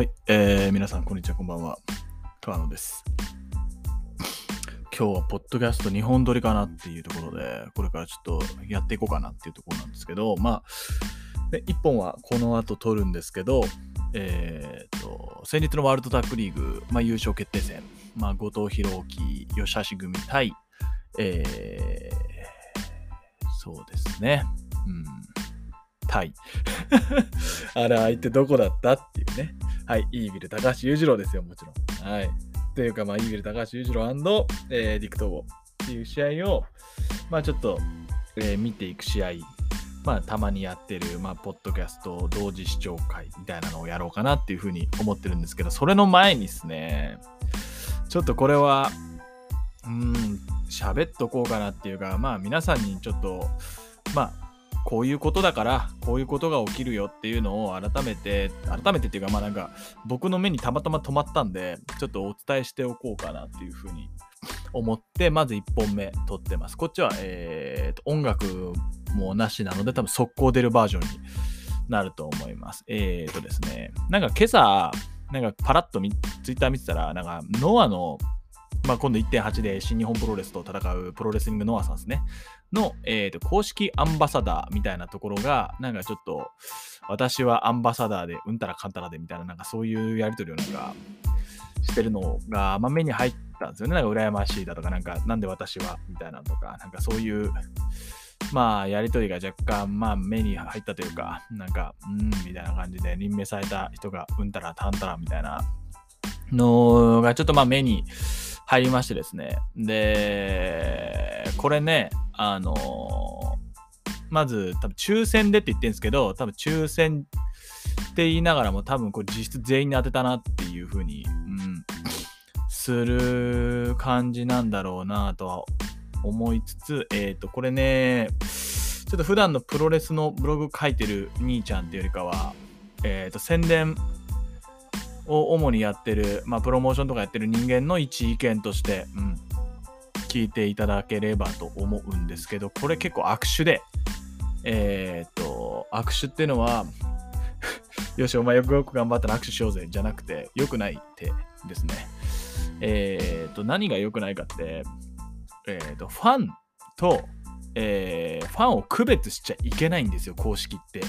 はい、えー、皆さん、こんにちは、こんばんは。川野です。今日は、ポッドキャスト2本撮りかなっていうところで、これからちょっとやっていこうかなっていうところなんですけど、まあ、で1本はこの後撮るんですけど、えー、と、先日のワールドタックリーグ、まあ、優勝決定戦、まあ、後藤弘樹、吉橋組対、えー、そうですね、うん、対。あれ、相手どこだったっていうね。はい、イービル高橋裕次郎ですよ、もちろん。はい。というか、まあ、イービル高橋裕次郎えー、ディクトボっていう試合を、まあ、ちょっと、えー、見ていく試合、まあ、たまにやってる、まあ、ポッドキャスト同時視聴会みたいなのをやろうかなっていうふうに思ってるんですけど、それの前にですね、ちょっとこれは、うん、喋っとこうかなっていうか、まあ、皆さんにちょっと、まあ、こういうことだからこういうことが起きるよっていうのを改めて改めてっていうかまあなんか僕の目にたまたま止まったんでちょっとお伝えしておこうかなっていうふうに 思ってまず1本目撮ってます。こっちは、えー、と音楽もなしなので多分速攻出るバージョンになると思います。えっ、ー、とですねなんか今朝なんかパラッとツイッター見てたらなんかノアのまあ、今度1.8で新日本プロレスと戦うプロレスリングノアさんですね。の、えーと、公式アンバサダーみたいなところが、なんかちょっと、私はアンバサダーで、うんたらかんたらでみたいな、なんかそういうやりとりをなんかしてるのが、まあ、目に入ったんですよね。なんか羨ましいだとか、なんか、なんで私はみたいなとか、なんかそういう、まあ、やりとりが若干、まあ、目に入ったというか、なんか、うん、みたいな感じで、任命された人が、うんたらたんたらみたいなのが、ちょっとまあ、目に、入りましてですね。で、これね、あの、まず多分抽選でって言ってるんですけど、多分抽選って言いながらも多分これ実質全員に当てたなっていう風に、うん、する感じなんだろうなとは思いつつ、えっ、ー、と、これね、ちょっと普段のプロレスのブログ書いてる兄ちゃんっていうよりかは、えっ、ー、と、宣伝を主にやってる、まあ、プロモーションとかやってる人間の一意見として、うん、聞いていただければと思うんですけど、これ結構握手で、えー、っと、握手っていうのは よし、お前よくよく頑張ったら握手しようぜ、じゃなくて、良くない手ですね。えー、っと、何が良くないかって、えー、っと、ファンと、えー、ファンを区別しちゃいけないんですよ、公式って。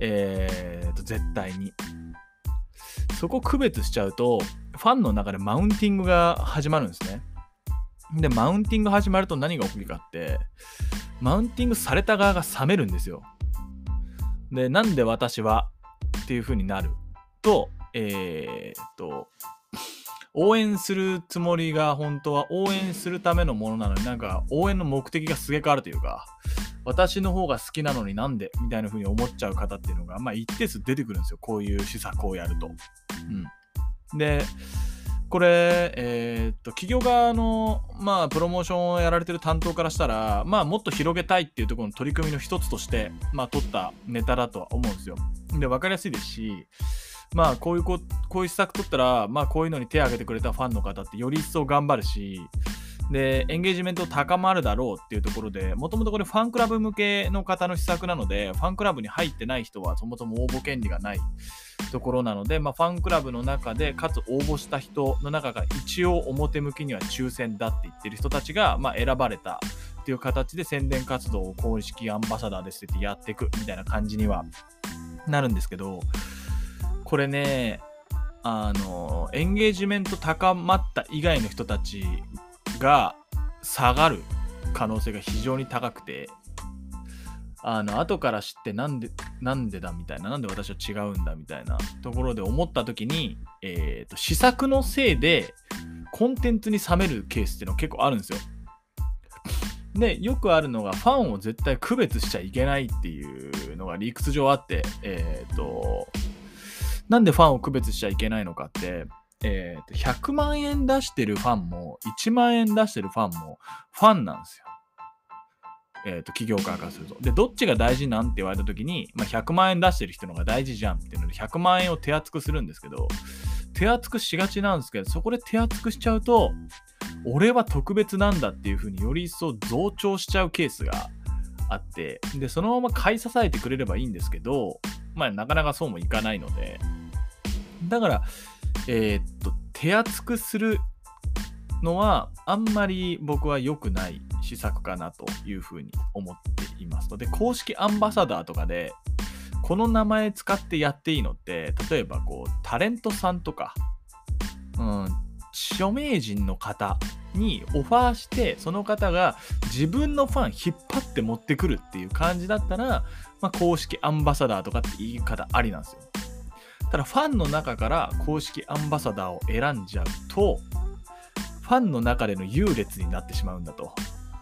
えー、っと、絶対に。そこ区別しちゃうと、ファンの中でマウンティングが始まるんですね。で、マウンティング始まると何が起きるかって、マウンティングされた側が冷めるんですよ。で、なんで私はっていう風になると、えー、っと、応援するつもりが本当は応援するためのものなのになんか応援の目的がすげえ変わるというか、私の方が好きなのになんでみたいな風に思っちゃう方っていうのが、まあ、一定数出てくるんですよ。こういう施策をやると。うん、で、これ、えー、っと、企業側の、まあ、プロモーションをやられてる担当からしたら、まあ、もっと広げたいっていうところの取り組みの一つとして、まあ、取ったネタだとは思うんですよ。で、分かりやすいですし、まあ、こういうこ、こういう施策取ったら、まあ、こういうのに手を挙げてくれたファンの方ってより一層頑張るし、で、エンゲージメント高まるだろうっていうところで、もともとこれファンクラブ向けの方の施策なので、ファンクラブに入ってない人はそもそも応募権利がないところなので、まあ、ファンクラブの中で、かつ応募した人の中が一応表向きには抽選だって言ってる人たちが、まあ、選ばれたっていう形で宣伝活動を公式アンバサダーですってやっていくみたいな感じにはなるんですけど、これね、あの、エンゲージメント高まった以外の人たちが下がる可能性が非常に高くて、あの、後から知ってなんで、なんでだみたいな、なんで私は違うんだみたいなところで思った時に、えっ、ー、と、試作のせいでコンテンツに冷めるケースっていうのは結構あるんですよ。で、よくあるのが、ファンを絶対区別しちゃいけないっていうのが理屈上あって、えっ、ー、と、なんでファンを区別しちゃいけないのかって、えー、と100万円出してるファンも1万円出してるファンもファンなんですよ。えー、と企業からすると。で、どっちが大事なんって言われた時に、まあ、100万円出してる人の方が大事じゃんっていうので100万円を手厚くするんですけど手厚くしがちなんですけどそこで手厚くしちゃうと俺は特別なんだっていう風により一層増長しちゃうケースがあってでそのまま買い支えてくれればいいんですけどまあなかなかそうもいかないのでだから、えー、っと、手厚くするのはあんまり僕は良くない施策かなというふうに思っていますので、公式アンバサダーとかで、この名前使ってやっていいのって、例えばこう、タレントさんとか、うん、著名人の方にオファーして、その方が自分のファン引っ張って持ってくるっていう感じだったら、まあ、公式アンバサダーとかって言い方ありなんですよ。ただファンの中から公式アンバサダーを選んじゃうと、ファンの中での優劣になってしまうんだと。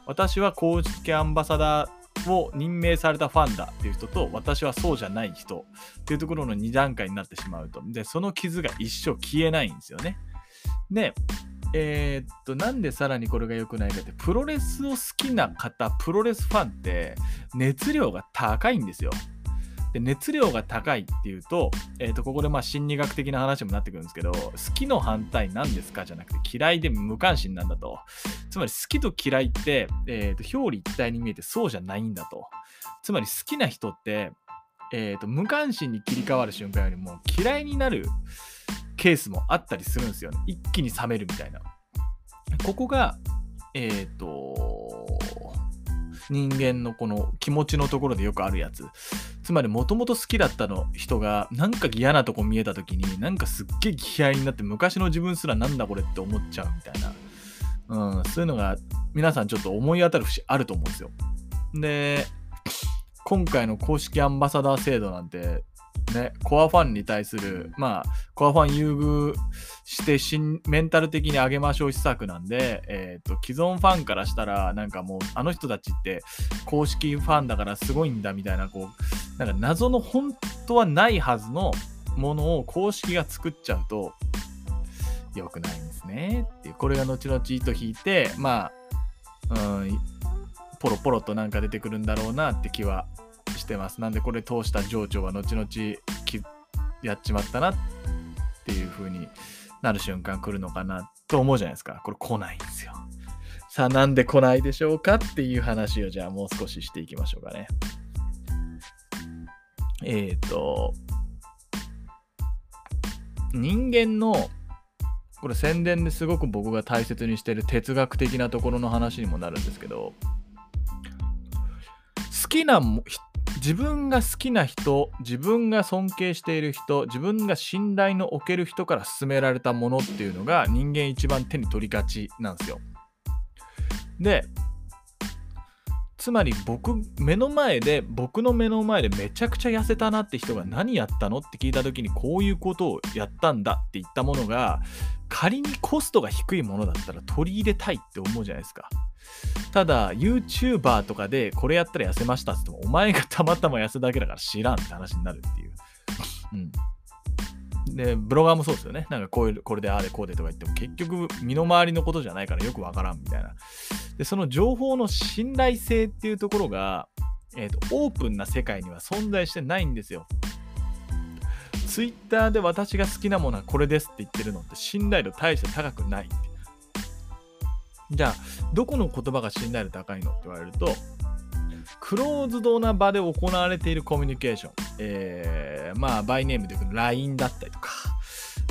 私は公式アンバサダーを任命されたファンだっていう人と、私はそうじゃない人っていうところの2段階になってしまうと。で、その傷が一生消えないんですよね。で、えー、っと、なんでさらにこれが良くないかって、プロレスを好きな方、プロレスファンって熱量が高いんですよ。で熱量が高いっていうと,、えー、とここでまあ心理学的な話にもなってくるんですけど好きの反対何ですか？じゃなくて嫌いで無関心なんだと。つまり好きと嫌いって、えー、と表裏一体に見えてそうじゃないんだと。つまり好きな人って、えー、と無関心に切り替わる瞬間よりも嫌いになるケースもあったりするんですよね。一気に冷めるみたいな。ここがえっ、ー、と人間のこの気持ちのところでよくあるやつ。つまりもともと好きだったの人がなんか嫌なとこ見えた時になんかすっげえ気合いになって昔の自分すらなんだこれって思っちゃうみたいな。うん、そういうのが皆さんちょっと思い当たる節あると思うんですよ。で、今回の公式アンバサダー制度なんてね、コアファンに対する、まあ、コアファン優遇して新、メンタル的に上げましょう施策なんで、えっ、ー、と、既存ファンからしたら、なんかもう、あの人たちって公式ファンだからすごいんだみたいな、こう、なんか謎の本当はないはずのものを公式が作っちゃうと、良くないんですね。っていう、これが後々糸引いて、まあ、うん、ポロポロとなんか出てくるんだろうなって気はしてます。なんでこれ通した情緒は後々やっちまったなっていう風になる瞬間来るのかなと思うじゃないですか。これ来ないんですよ。さあなんで来ないでしょうかっていう話をじゃあもう少ししていきましょうかね。えっ、ー、と、人間のこれ宣伝ですごく僕が大切にしてる哲学的なところの話にもなるんですけど好きな自分が好きな人、自分が尊敬している人、自分が信頼の置ける人から勧められたものっていうのが人間一番手に取りがちなんですよ。で、つまり僕、目の前で、僕の目の前でめちゃくちゃ痩せたなって人が何やったのって聞いた時にこういうことをやったんだって言ったものが仮にコストが低いものだったら取り入れたいって思うじゃないですか。ただ、YouTuber とかでこれやったら痩せましたって言っても、お前がたまたま痩せだけだから知らんって話になるっていう。うん。で、ブロガーもそうですよね。なんかこういう、これであれこうでとか言っても、結局身の回りのことじゃないからよくわからんみたいな。で、その情報の信頼性っていうところが、えっ、ー、と、オープンな世界には存在してないんですよ。ツイッターで私が好きなものはこれですって言ってるのって信頼度大して高くないって。じゃあ、どこの言葉が信頼度高いのって言われると、クローズドな場で行われているコミュニケーション、えー、まあ、バイネームでいうと LINE だったりとか、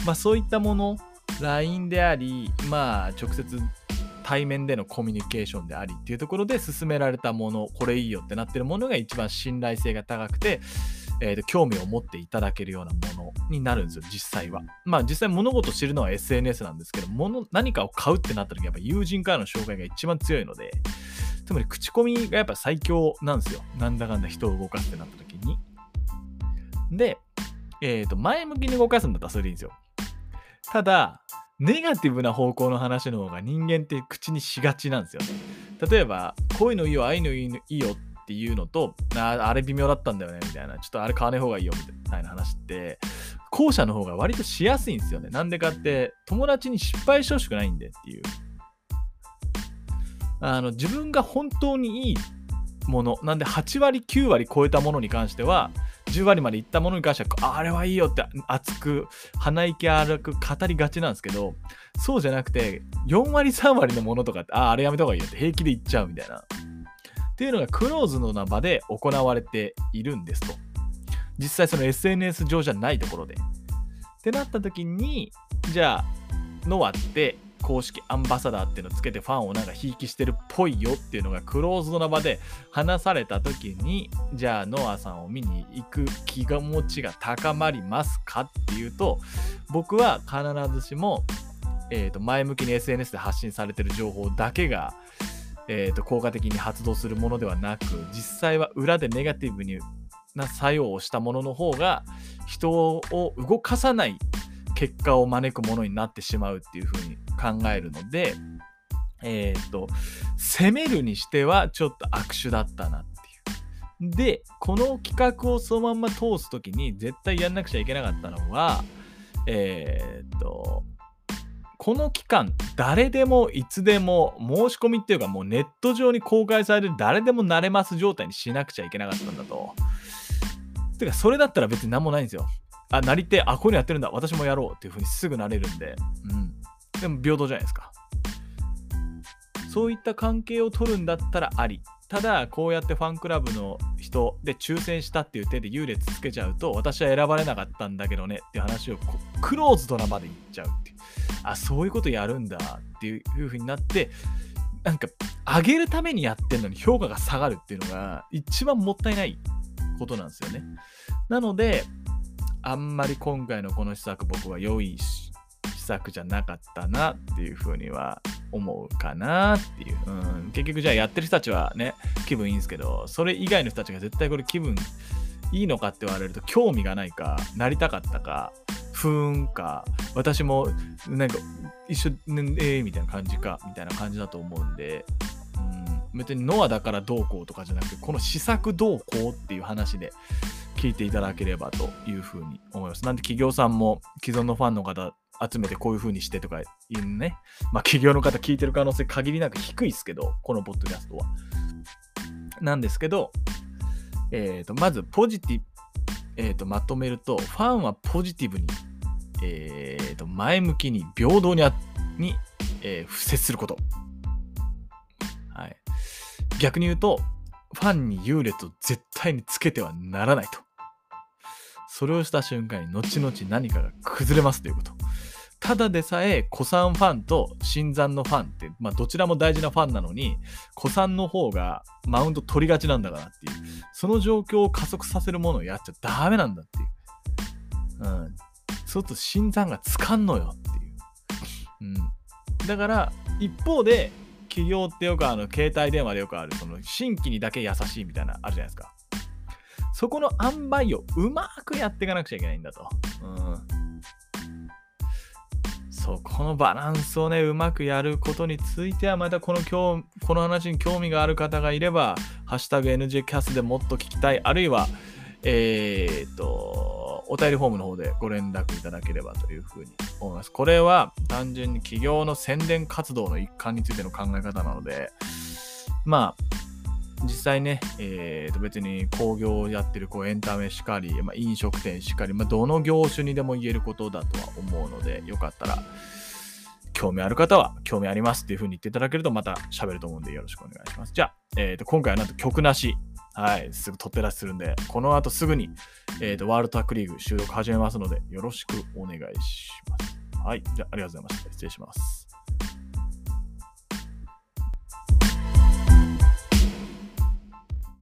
まあ、そういったもの、LINE であり、まあ、直接対面でのコミュニケーションでありっていうところで勧められたもの、これいいよってなってるものが一番信頼性が高くて、えーと、興味を持っていただけるようなものになるんですよ、実際は。まあ実際物事を知るのは SNS なんですけど、物何かを買うってなった時やっぱ友人からの紹介が一番強いので、つまり口コミがやっぱ最強なんですよ。なんだかんだ人を動かすってなった時に。で、えっ、ー、と、前向きに動かすんだったらそれでいいんですよ。ただ、ネガティブな方向の話の方が人間って口にしがちなんですよね。例えば、こういうのいいよ、ああいうのいいよってっていうのと、ああれ微妙だったんだよね、みたいな。ちょっとあれ買わない方がいいよ、みたいな話って、後者の方が割としやすいんですよね。なんでかって、友達に失敗してほしくないんでっていう。あの、自分が本当にいいもの、なんで8割、9割超えたものに関しては、10割までいったものに関しては、あれはいいよって熱く、鼻息荒く語りがちなんですけど、そうじゃなくて、4割、3割のものとかって、ああ、あれやめた方がいいよって平気で言っちゃうみたいな。っていうのがクローズのな場で行われているんですと。実際その SNS 上じゃないところで。ってなった時に、じゃあ、ノアって公式アンバサダーっていうのをつけてファンをなんかひいきしてるっぽいよっていうのがクローズドな場で話された時にじゃあノアさんを見に行く気が持ちが高まりますかっていうと僕は必ずしも、えー、と前向きに SNS で発信されてる情報だけが、えー、と効果的に発動するものではなく実際は裏でネガティブにな作用をしたものの方が人を動かさない結果を招くものになってしまうっていうふうに考えるので、えっ、ー、と、攻めるにしてはちょっと悪手だったなっていう。で、この企画をそのまんま通す時に絶対やんなくちゃいけなかったのは、えっ、ー、と、この期間、誰でもいつでも申し込みっていうかもうネット上に公開される誰でもなれます状態にしなくちゃいけなかったんだと。てか、それだったら別に何もないんですよ。あ、なりて、あ、こういうのやってるんだ、私もやろうっていう風にすぐなれるんで、うん。でも平等じゃないですか。そういった関係を取るんだったらあり。ただ、こうやってファンクラブの人で抽選したっていう手で優劣つけちゃうと、私は選ばれなかったんだけどねっていう話をクローズドな場で言っちゃうっていう。あ、そういうことやるんだっていう風になって、なんか、上げるためにやってんのに評価が下がるっていうのが一番もったいないことなんですよね。なので、あんまり今回のこの施策僕は良い施策じゃなかったなっていうふうには思うかなっていう、うん、結局じゃあやってる人たちはね気分いいんですけどそれ以外の人たちが絶対これ気分いいのかって言われると興味がないかなりたかったかふーんか私もなんか一緒ねえー、みたいな感じかみたいな感じだと思うんで、うん、別にノアだからどうこうとかじゃなくてこの試作どうこうっていう話で聞いていただければというふうに思います。なんで企業さんも既存のファンの方集めてこういう風にしてとかいうね、まあ企業の方聞いてる可能性限りなく低いですけど、このポッドキャストは。なんですけど、えっ、ー、と、まずポジティブ、えっ、ー、と、まとめると、ファンはポジティブに、え、ー、と、前向きに平等にあに、えー、接すること。はい。逆に言うと、ファンに優劣を絶対につけてはならないと。それをした瞬間に後々何かが崩れますということ。ただでさえ古参ファンと新参のファンって、まあ、どちらも大事なファンなのに古参の方がマウント取りがちなんだからっていうその状況を加速させるものをやっちゃダメなんだっていう、うん、そうすると新参がつかんのよっていう、うん、だから一方で企業ってよくあの携帯電話でよくあるその新規にだけ優しいみたいなあるじゃないですかそこの塩梅をうまくやっていかなくちゃいけないんだと。うん。そ、このバランスをね、うまくやることについては、またこの今日、この話に興味がある方がいれば、ハッシュタグ NGCAS でもっと聞きたい、あるいは、えー、っと、お便りフォームの方でご連絡いただければというふうに思います。これは単純に企業の宣伝活動の一環についての考え方なので、まあ、実際ね、えー、と別に工業をやってるこうエンタメしかり、まあ、飲食店しかり、まあ、どの業種にでも言えることだとは思うので、よかったら、興味ある方は興味ありますっていう風に言っていただけるとまた喋ると思うんでよろしくお願いします。じゃあ、えー、と今回はなんと曲なし、はい、すぐ撮ってらっしゃるんで、この後すぐに、えー、とワールドタックリーグ収録始めますので、よろしくお願いします。はい、じゃあありがとうございました。失礼します。